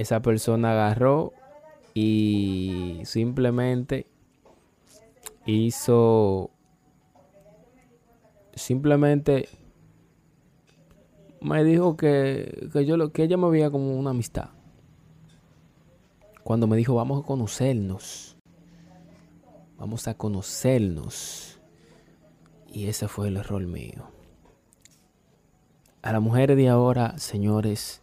Esa persona agarró y simplemente hizo simplemente me dijo que, que yo lo que ella me veía como una amistad. Cuando me dijo vamos a conocernos. Vamos a conocernos. Y ese fue el error mío. A las mujeres de ahora señores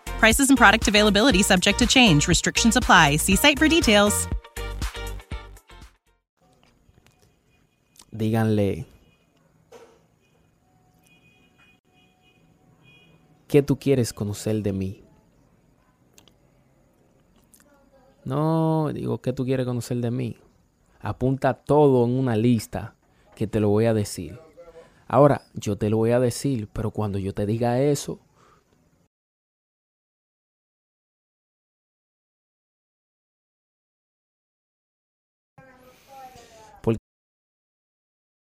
Prices and product availability subject to change. Restrictions apply. See site for details. Díganle ¿Qué tú quieres conocer de mí? No, digo, ¿qué tú quieres conocer de mí? Apunta todo en una lista que te lo voy a decir. Ahora, yo te lo voy a decir, pero cuando yo te diga eso,